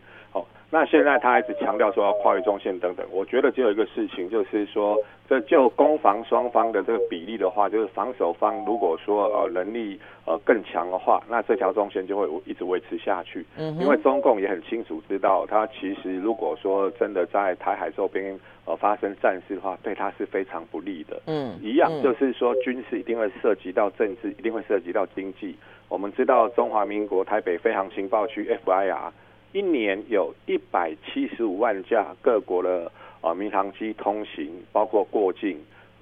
那现在他一直强调说要跨越中线等等，我觉得只有一个事情，就是说，这就攻防双方的这个比例的话，就是防守方如果说呃能力呃更强的话，那这条中线就会一直维持下去。嗯，因为中共也很清楚知道，他其实如果说真的在台海周边呃发生战事的话，对他是非常不利的。嗯，一样就是说军事一定会涉及到政治，一定会涉及到经济。我们知道中华民国台北飞航情报区 FIR。一年有一百七十五万架各国的呃民航机通行，包括过境，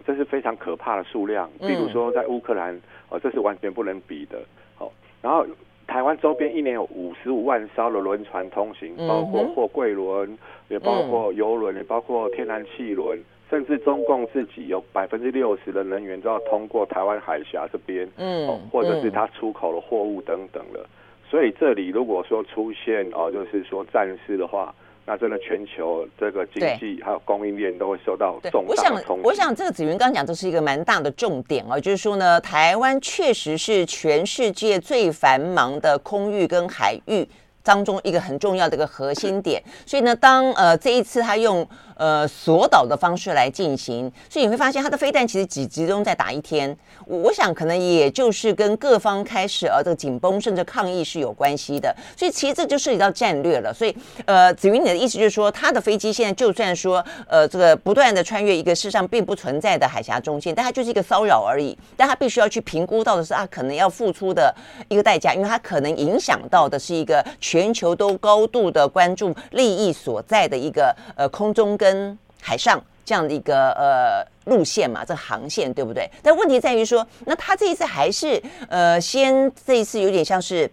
这是非常可怕的数量。比如说在乌克兰，呃，这是完全不能比的。好，然后台湾周边一年有五十五万艘的轮船通行，包括货柜轮，也包括油轮，也包括天然气轮，甚至中共自己有百分之六十的能源都要通过台湾海峡这边，嗯，或者是他出口的货物等等了。所以这里如果说出现哦，就是说战事的话，那真的全球这个经济还有供应链都会受到重大的冲击。我想，我想这个子云刚刚讲，这是一个蛮大的重点哦，就是说呢，台湾确实是全世界最繁忙的空域跟海域当中一个很重要的一个核心点。所以呢，当呃这一次他用。呃，锁导的方式来进行，所以你会发现它的飞弹其实只集中在打一天。我我想可能也就是跟各方开始呃这个紧绷甚至抗议是有关系的。所以其实这就涉及到战略了。所以呃，紫云你的意思就是说，他的飞机现在就算说呃这个不断的穿越一个世上并不存在的海峡中线，但它就是一个骚扰而已。但他必须要去评估到的是，他可能要付出的一个代价，因为它可能影响到的是一个全球都高度的关注利益所在的一个呃空中跟。跟海上这样的一个呃路线嘛，这个航线对不对？但问题在于说，那他这一次还是呃，先这一次有点像是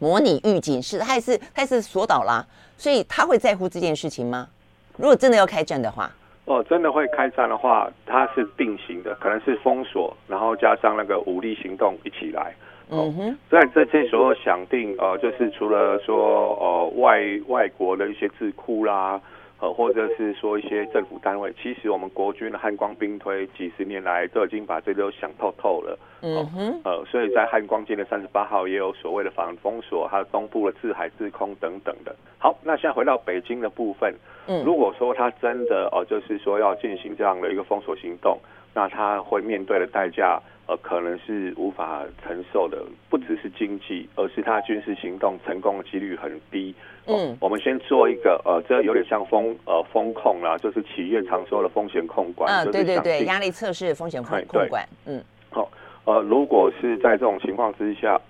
模拟预警式的，他也是他也是锁岛啦，所以他会在乎这件事情吗？如果真的要开战的话，哦，真的会开战的话，它是并行的，可能是封锁，然后加上那个武力行动一起来。哦、嗯哼，在这些时候想定呃，就是除了说呃外外国的一些智库啦。呃，或者是说一些政府单位，其实我们国军的汉光兵推几十年来都已经把这都想透透了。嗯哼，呃，所以在汉光舰的三十八号也有所谓的反封锁，还有东部的制海制空等等的。好，那现在回到北京的部分，嗯，如果说他真的哦、呃，就是说要进行这样的一个封锁行动，那他会面对的代价。呃，可能是无法承受的，不只是经济，而是他军事行动成功的几率很低。嗯，我们先做一个，呃，这有点像风，呃，风控啦，就是企业常说的风险控管。嗯，对对对，压力测试、风险控控管。嗯，好，呃，如果是在这种情况之下，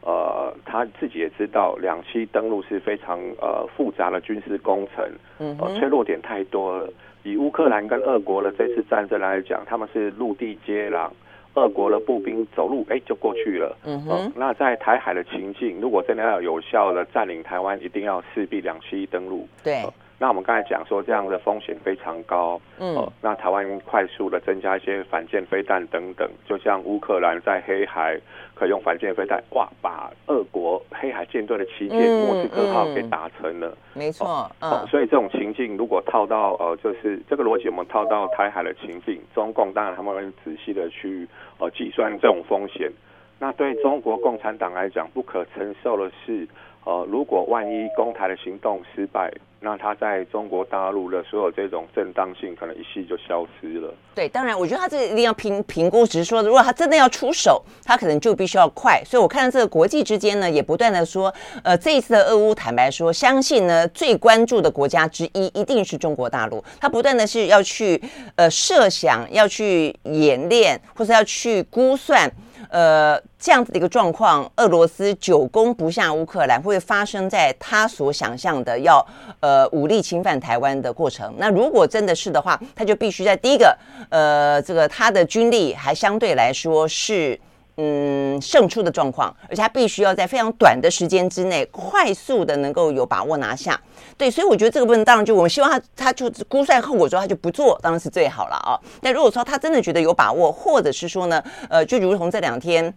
呃，他自己也知道两栖登陆是非常呃复杂的军事工程，嗯，呃，脆弱点太多了。以乌克兰跟俄国的这次战争来讲，他们是陆地接壤。俄国的步兵走路哎就过去了。嗯哼、呃。那在台海的情境，如果真的要有效的占领台湾，一定要势必两栖登陆。对、呃。那我们刚才讲说这样的风险非常高。嗯、呃。那台湾快速的增加一些反舰飞弹等等，就像乌克兰在黑海可以用反舰飞弹，哇，把俄国黑海舰队的旗舰莫斯科号给打沉了。没错。呃、嗯、呃。所以这种情境如果套到呃，就是这个逻辑，我们套到台海的情境，中共当然他们会仔细的去。呃，计算这种风险，那对中国共产党来讲，不可承受的是，呃，如果万一攻台的行动失败，那他在中国大陆的所有这种正当性，可能一夕就消失了。对，当然，我觉得他这一定要评评估，只是说，如果他真的要出手，他可能就必须要快。所以我看到这个国际之间呢，也不断的说，呃，这一次的俄乌，坦白说，相信呢，最关注的国家之一一定是中国大陆。他不断的是要去呃设想，要去演练，或者要去估算。呃，这样子的一个状况，俄罗斯久攻不下乌克兰，会发生在他所想象的要呃武力侵犯台湾的过程。那如果真的是的话，他就必须在第一个，呃，这个他的军力还相对来说是。嗯，胜出的状况，而且他必须要在非常短的时间之内，快速的能够有把握拿下。对，所以我觉得这个部分当然就我们希望他，他就估算后果之后他就不做，当然是最好了啊。但如果说他真的觉得有把握，或者是说呢，呃，就如同这两天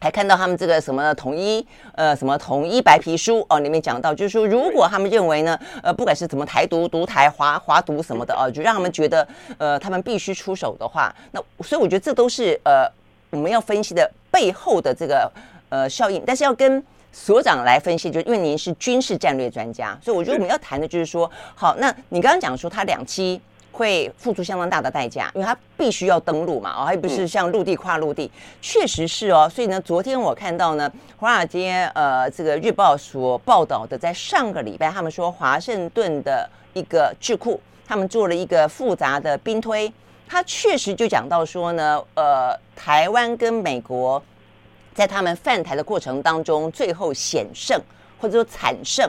还看到他们这个什么统一，呃，什么统一白皮书哦，里面讲到就是说，如果他们认为呢，呃，不管是怎么台独、独台、华华独什么的哦，就让他们觉得呃，他们必须出手的话，那所以我觉得这都是呃。我们要分析的背后的这个呃效应，但是要跟所长来分析，就因为您是军事战略专家，所以我觉得我们要谈的就是说，好，那你刚刚讲说他两栖会付出相当大的代价，因为他必须要登陆嘛，哦，还不是像陆地跨陆地，确实是哦。所以呢，昨天我看到呢，华尔街呃这个日报所报道的，在上个礼拜他们说华盛顿的一个智库，他们做了一个复杂的兵推。他确实就讲到说呢，呃，台湾跟美国在他们犯台的过程当中，最后险胜或者说惨胜。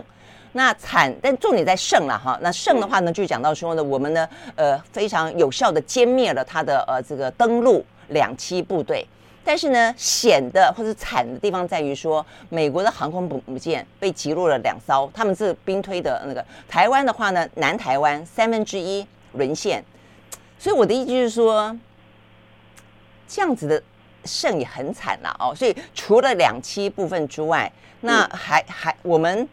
那惨，但重点在胜了哈。那胜的话呢，就讲到说呢，我们呢，呃，非常有效的歼灭了他的呃这个登陆两栖部队。但是呢，险的或者惨的地方在于说，美国的航空母舰被击落了两艘，他们是兵推的那个。台湾的话呢，南台湾三分之一沦陷。所以我的意思就是说，这样子的胜也很惨了哦。所以除了两栖部分之外，那还还我们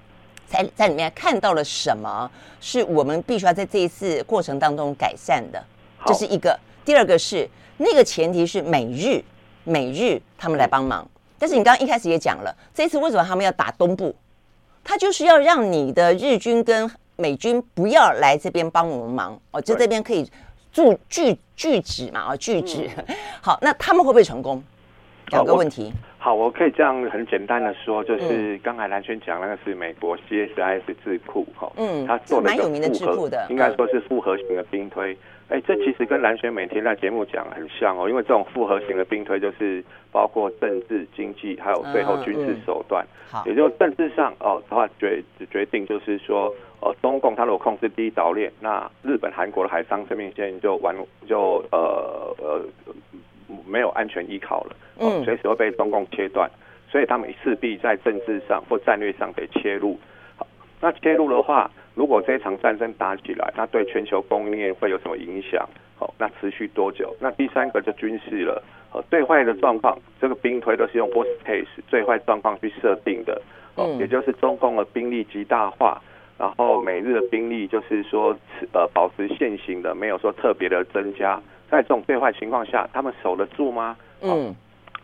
在在里面看到了什么？是我们必须要在这一次过程当中改善的，这是一个。第二个是那个前提是美日美日他们来帮忙，但是你刚刚一开始也讲了，这次为什么他们要打东部？他就是要让你的日军跟美军不要来这边帮我们忙哦，就这边可以驻拒拒止嘛，哦拒止。好，那他们会不会成功？两个问题。好，我可以这样很简单的说，就是刚才蓝轩讲那个是美国 CSIS 智库哈，嗯，他做的蛮有名的智库的，应该说是复合型的兵推。哎，这其实跟蓝轩每天在节目讲很像哦，因为这种复合型的兵推就是包括政治、经济，还有最后军事手段。好，也就政治上哦，的话决决定就是说，呃，中共他如果控制第一岛链，那日本、韩国的海上生命线就完就呃呃。没有安全依靠了，嗯，随时会被中共切断，所以他们势必在政治上或战略上得切入。好，那切入的话，如果这场战争打起来，那对全球供应链会有什么影响？好，那持续多久？那第三个就军事了。呃，最坏的状况，这个兵推都是用 worst case 最坏状况去设定的，哦，也就是中共的兵力极大化，然后美日的兵力就是说，呃，保持现行的，没有说特别的增加。在这种最坏情况下，他们守得住吗？嗯，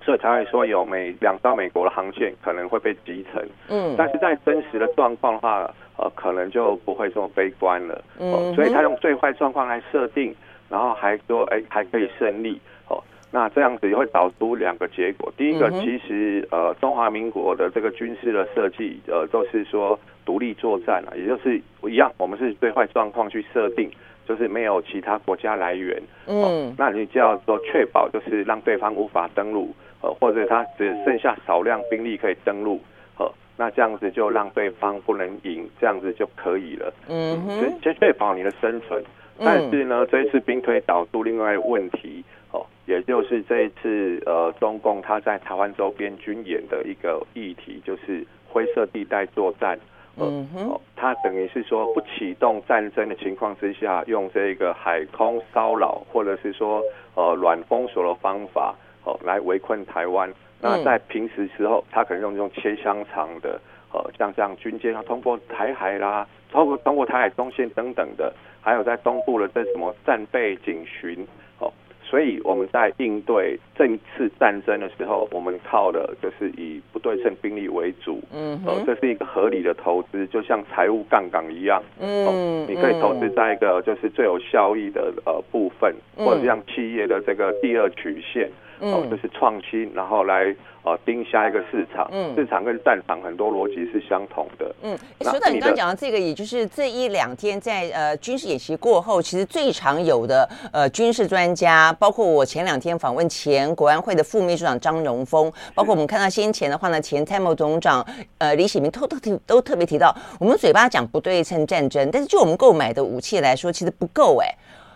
所以才会说有美两到美国的航线可能会被集成。嗯，但是在真实的状况的话，呃，可能就不会这么悲观了。嗯，所以他用最坏状况来设定，然后还说，哎，还可以胜利。哦，那这样子也会导出两个结果。第一个，其实呃，中华民国的这个军事的设计，呃，都是说独立作战啊，也就是一样，我们是最坏状况去设定。就是没有其他国家来源，嗯、哦，那你就要说确保，就是让对方无法登陆，呃，或者他只剩下少量兵力可以登陆，呃，那这样子就让对方不能赢，这样子就可以了，嗯哼，先确保你的生存。但是呢，这一次兵推导出另外一个问题，哦，也就是这一次呃，中共他在台湾周边军演的一个议题，就是灰色地带作战。嗯哼，他等于是说不启动战争的情况之下，用这个海空骚扰或者是说呃软封锁的方法哦来围困台湾。那在平时时候，他可能用这种切香肠的呃像这样军舰啊通过台海啦，通过通过台海中线等等的，还有在东部的这什么战备警巡哦。所以我们在应对这一次战争的时候，我们靠的就是以不对称兵力为主，嗯哼，呃，这是一个合理的投资，就像财务杠杆一样，嗯、呃，你可以投资在一个就是最有效益的呃部分，或者像企业的这个第二曲线。哦，就是创新，然后来呃盯下一个市场，嗯，市场跟战场很多逻辑是相同的。嗯，所长，你刚刚讲的这个，也就是这一两天在呃军事演习过后，其实最常有的呃军事专家，包括我前两天访问前国安会的副秘书长张荣峰，包括我们看到先前的话呢，前参谋总长呃李喜明都都提都特别提到，我们嘴巴讲不对称战争，但是就我们购买的武器来说，其实不够哎。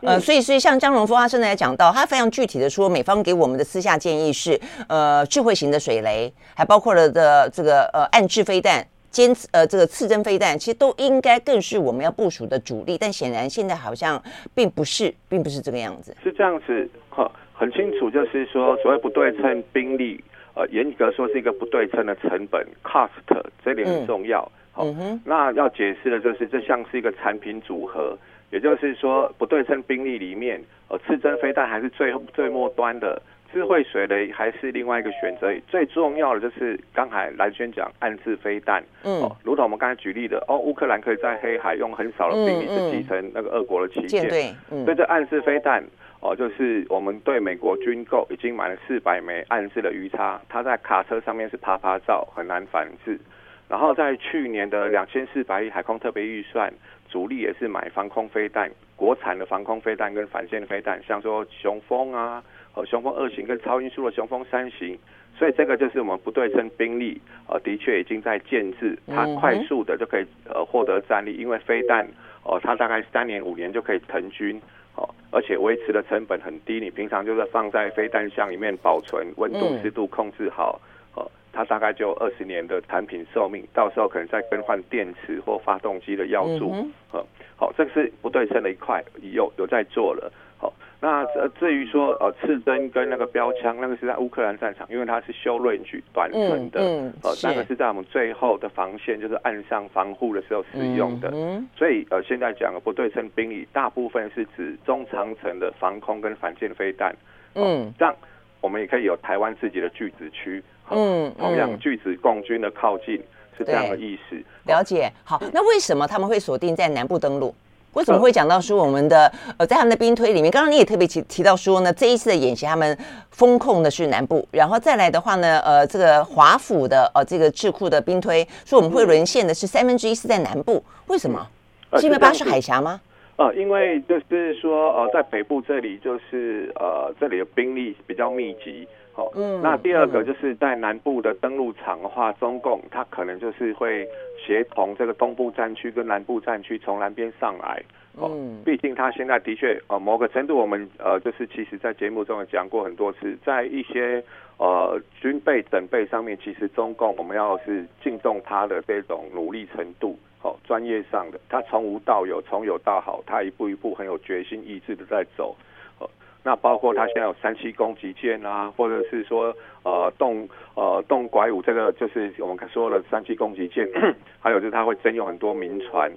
呃，所以，所以像江荣峰他现在讲到，他非常具体的说，美方给我们的私下建议是，呃，智慧型的水雷，还包括了的这个呃暗制飞弹、尖呃这个刺针飞弹，其实都应该更是我们要部署的主力。但显然现在好像并不是，并不是这个样子。是这样子，哈，很清楚，就是说所谓不对称兵力，呃，严格说是一个不对称的成本 cost，这点很重要。嗯，嗯哼，那要解释的就是，这像是一个产品组合。也就是说，不对称兵力里面，呃，刺针飞弹还是最最末端的，智慧水雷还是另外一个选择。最重要的就是刚才蓝轩讲暗制飞弹，嗯，哦，如同我们刚才举例的，哦，乌克兰可以在黑海用很少的兵力去击沉那个俄国的旗舰，对，嗯，所以这暗制飞弹，哦，就是我们对美国军购已经买了四百枚暗制的鱼叉，它在卡车上面是趴趴照，很难反制。然后在去年的两千四百亿海空特别预算。主力也是买防空飞弹，国产的防空飞弹跟反舰飞弹，像说雄风啊，呃，雄风二型跟超音速的雄风三型，所以这个就是我们不对称兵力，呃，的确已经在建制，它快速的就可以呃获得战力，因为飞弹哦、呃，它大概三年五年就可以成军，哦、呃，而且维持的成本很低，你平常就是放在飞弹箱里面保存，温度湿度控制好。它大概就二十年的产品寿命，到时候可能再更换电池或发动机的要素。好、嗯，好，这个是不对称的一块，有有在做了。好，那呃，至于说呃，刺针跟那个标枪，那个是在乌克兰战场，因为它是修 range 短程的，嗯，嗯呃，那个是在我们最后的防线，就是岸上防护的时候使用的。嗯，嗯所以呃，现在讲的不对称兵力，大部分是指中长程的防空跟反舰飞弹。嗯，这样我们也可以有台湾自己的拒止区。嗯，同样拒止共军的靠近，是这样的意思。了解。好，那为什么他们会锁定在南部登陆？为什么会讲到说我们的呃，在他们的兵推里面，刚刚你也特别提提到说呢，这一次的演习他们封控的是南部，然后再来的话呢，呃，这个华府的呃这个智库的兵推说我们会沦陷的是三分之一是在南部，为什么？是因为巴士海峡吗？呃，因为就是说呃，在北部这里就是呃这里的兵力比较密集。好，嗯，那第二个就是在南部的登陆场的话，中共它可能就是会协同这个东部战区跟南部战区从南边上来。哦，毕竟它现在的确，呃，某个程度我们呃，就是其实在节目中也讲过很多次，在一些呃军备整备上面，其实中共我们要是敬重它的这种努力程度，哦，专业上的，他从无到有，从有到好，他一步一步很有决心意志的在走。那包括它现在有三七攻击舰啊，或者是说呃动呃动拐五，这个就是我们说的三七攻击舰，还有就是它会征用很多民船。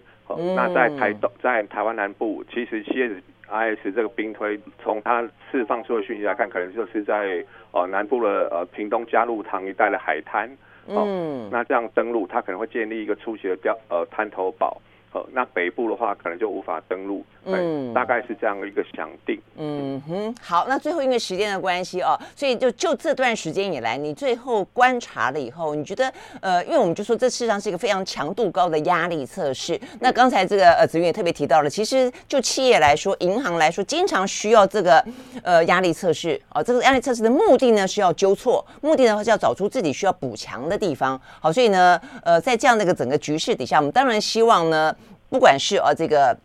那在台东在台湾南部，其实 CSIS 这个兵推，从它释放出的讯息来看，可能就是在呃南部的呃屏东佳鹿塘一带的海滩。呃、嗯。那这样登陆，它可能会建立一个初期的标呃滩头堡。呃，那北部的话，可能就无法登陆。嗯，大概是这样的一个想定。嗯哼，好，那最后因为时间的关系哦，所以就就这段时间以来，你最后观察了以后，你觉得呃，因为我们就说这事实上是一个非常强度高的压力测试。那刚才这个呃子云也特别提到了，其实就企业来说，银行来说，经常需要这个呃压力测试啊。这个压力测试的目的呢是要纠错，目的的话是要找出自己需要补强的地方。好，所以呢，呃，在这样的一个整个局势底下，我们当然希望呢。不管是呃这个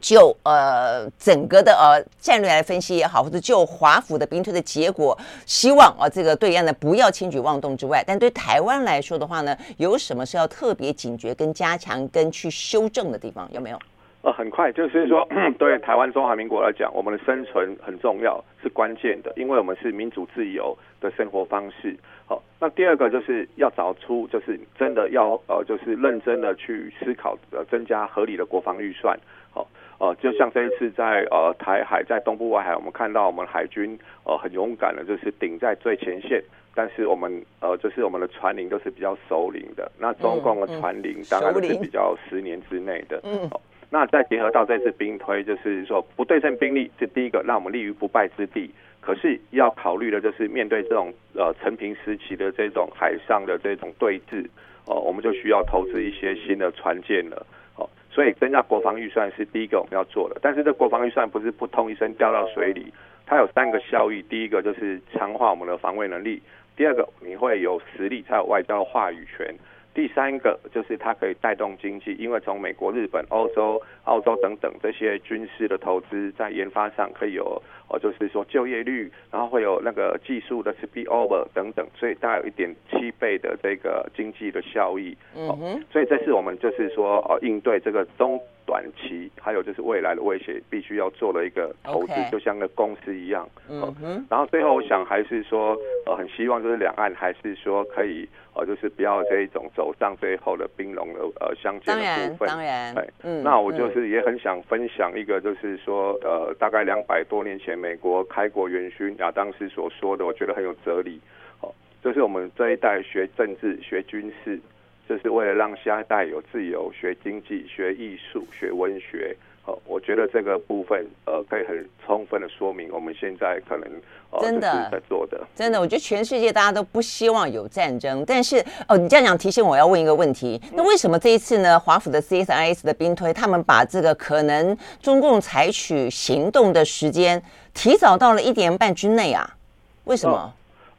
就呃整个的呃战略来分析也好，或者就华府的兵推的结果，希望啊、呃、这个对岸呢不要轻举妄动之外，但对台湾来说的话呢，有什么是要特别警觉、跟加强、跟去修正的地方？有没有？呃，很快就是说，对台湾中华民国来讲，我们的生存很重要，是关键的，因为我们是民主自由的生活方式。好，那第二个就是要找出，就是真的要呃，就是认真的去思考，呃，增加合理的国防预算。好，呃，就像这一次在呃台海，在东部外海，我们看到我们海军呃很勇敢的，就是顶在最前线，但是我们呃就是我们的船龄都是比较熟龄的，那中共的船龄当然是比较十年之内的。嗯。那再结合到这次兵推，就是说不对称兵力是第一个，让我们立于不败之地。可是要考虑的就是面对这种呃承平时期的这种海上的这种对峙，哦、呃，我们就需要投资一些新的船舰了。哦、所以增加国防预算是第一个我们要做的。但是这国防预算不是扑通一声掉到水里，它有三个效益。第一个就是强化我们的防卫能力，第二个你会有实力才有外交话语权。第三个就是它可以带动经济，因为从美国、日本、欧洲、澳洲等等这些军事的投资，在研发上可以有，哦，就是说就业率，然后会有那个技术的 spillover 等等，所以大概有一点七倍的这个经济的效益。嗯哼，所以这是我们就是说，哦，应对这个中。短期还有就是未来的威胁，必须要做了一个投资.就像个公司一样。嗯哼。然后最后我想还是说，呃，很希望就是两岸还是说可以，呃，就是不要这一种走上最后的冰冷的呃相见的部分。当然，当然。对，嗯。那我就是也很想分享一个，就是说，呃，大概两百多年前美国开国元勋亚当斯所说的，我觉得很有哲理。哦，就是我们这一代学政治、学军事。就是为了让下一代有自由学经济、学艺术、学文学。呃，我觉得这个部分呃，可以很充分的说明我们现在可能呃真的在做的。真的，我觉得全世界大家都不希望有战争，但是哦，你这样讲提醒我要问一个问题：那为什么这一次呢？华府的 CSIS 的兵推，他们把这个可能中共采取行动的时间提早到了一年半之内啊？为什么？哦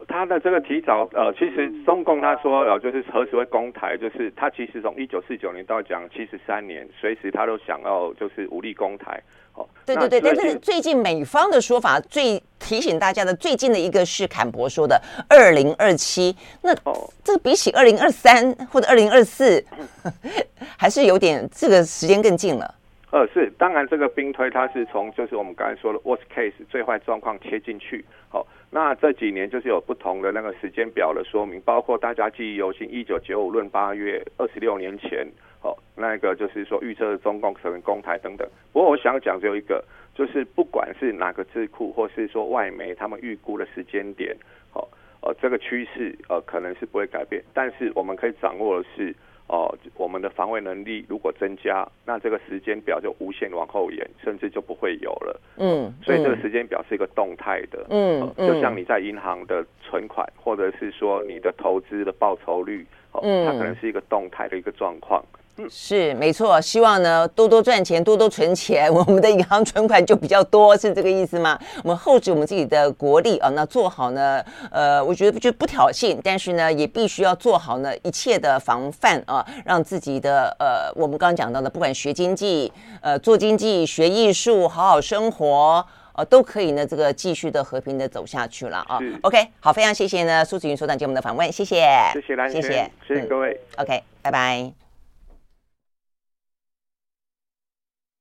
他的这个提早，呃，其实中共他说，呃，就是何时会攻台，就是他其实从一九四九年到讲七十三年，随时他都想要就是武力攻台。哦，对对对，但是最近美方的说法最提醒大家的，最近的一个是坎博说的二零二七，那这个比起二零二三或者二零二四，还是有点这个时间更近了。呃，是，当然这个兵推它是从就是我们刚才说的 worst case 最坏状况切进去。好、哦，那这几年就是有不同的那个时间表的说明，包括大家记忆犹新，一九九五论八月二十六年前，好、哦，那个就是说预测中共可能攻台等等。不过我想讲只有一个，就是不管是哪个智库或是说外媒，他们预估的时间点，好、哦，呃，这个趋势呃可能是不会改变，但是我们可以掌握的是。哦，我们的防卫能力如果增加，那这个时间表就无限往后延，甚至就不会有了。嗯，所以这个时间表是一个动态的。嗯，呃、就像你在银行的存款，或者是说你的投资的报酬率，哦，它可能是一个动态的一个状况。嗯是没错，希望呢多多赚钱，多多存钱，我们的银行存款就比较多，是这个意思吗？我们厚植我们自己的国力啊，那做好呢，呃，我觉得就不挑衅，但是呢，也必须要做好呢一切的防范啊，让自己的呃，我们刚刚讲到的，不管学经济、呃做经济、学艺术，好好生活，呃，都可以呢，这个继续的和平的走下去了啊。OK，好，非常谢谢呢苏子云所长给我们的访问，谢谢，谢谢蓝，谢谢，谢谢各位，嗯，OK，拜拜。